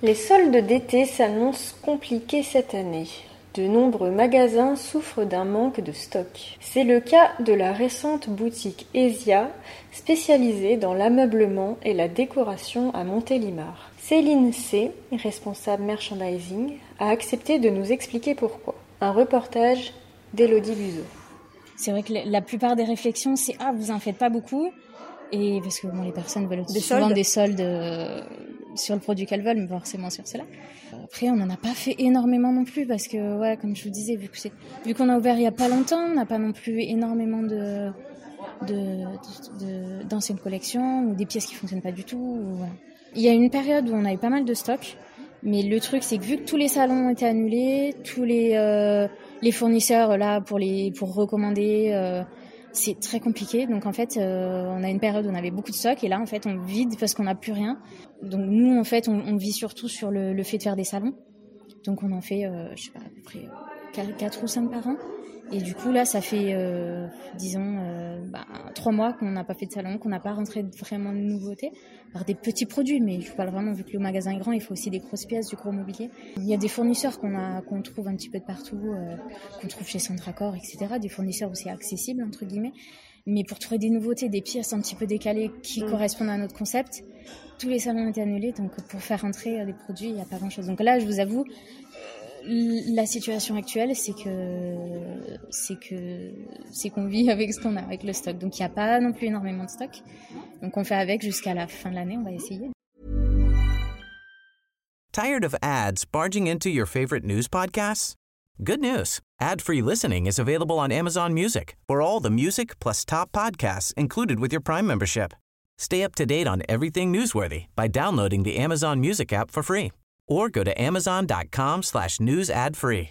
Les soldes d'été s'annoncent compliqués cette année. De nombreux magasins souffrent d'un manque de stock. C'est le cas de la récente boutique Esia, spécialisée dans l'ameublement et la décoration à Montélimar. Céline C, responsable merchandising, a accepté de nous expliquer pourquoi. Un reportage d'Elodie Buzeau. C'est vrai que la plupart des réflexions, c'est ah vous en faites pas beaucoup, et parce que bon, les personnes veulent Des souvent soldes des soldes euh, sur le produit qu'elles veulent, mais forcément sur cela. Après, on n'en a pas fait énormément non plus parce que, ouais, comme je vous disais, vu qu'on a ouvert il y a pas longtemps, on n'a pas non plus énormément de, de, de- d'anciennes collections ou des pièces qui fonctionnent pas du tout. Il y a une période où on a eu pas mal de stocks, mais le truc c'est que vu que tous les salons ont été annulés, tous les euh, les fournisseurs là pour les pour recommander. euh, c'est très compliqué. Donc en fait, euh, on a une période où on avait beaucoup de stock et là en fait on vide parce qu'on n'a plus rien. Donc nous en fait on, vit surtout sur le, fait de faire des salons. Donc on en fait, euh, je sais pas, à peu près 4, ou 5 par an. Et du coup là ça fait, euh, disons, 3 mois qu'on n'a pas fait de salon, qu'on n'a pas rentré vraiment de nouveautés. Par des petits produits, mais je parle vraiment vu que le magasin est grand, il faut aussi des grosses pièces, du gros mobilier. Il y a des fournisseurs qu'on a qu'on trouve un petit peu de partout, euh, qu'on trouve chez Centracor, etc. Des fournisseurs aussi accessibles entre guillemets. Mais pour trouver des nouveautés, des pièces un petit peu décalées qui Mm. correspondent à notre concept, tous les salons ont été annulés, donc pour faire entrer euh, des produits, il n'y a pas grand-chose. Donc là, je vous avoue, la situation actuelle, c'est que c'est que c'est qu'on vit avec ce qu'on a, avec le stock. Donc il n'y a pas non plus énormément de stock. Donc on fait avec jusqu'à la fin de l'année, on va essayer. Tired of ads barging into your favorite news podcasts? Good news. Ad-free listening is available on Amazon Music for all the music plus top podcasts included with your Prime membership. Stay up to date on everything newsworthy by downloading the Amazon Music app for free or go to amazon.com slash news ad free.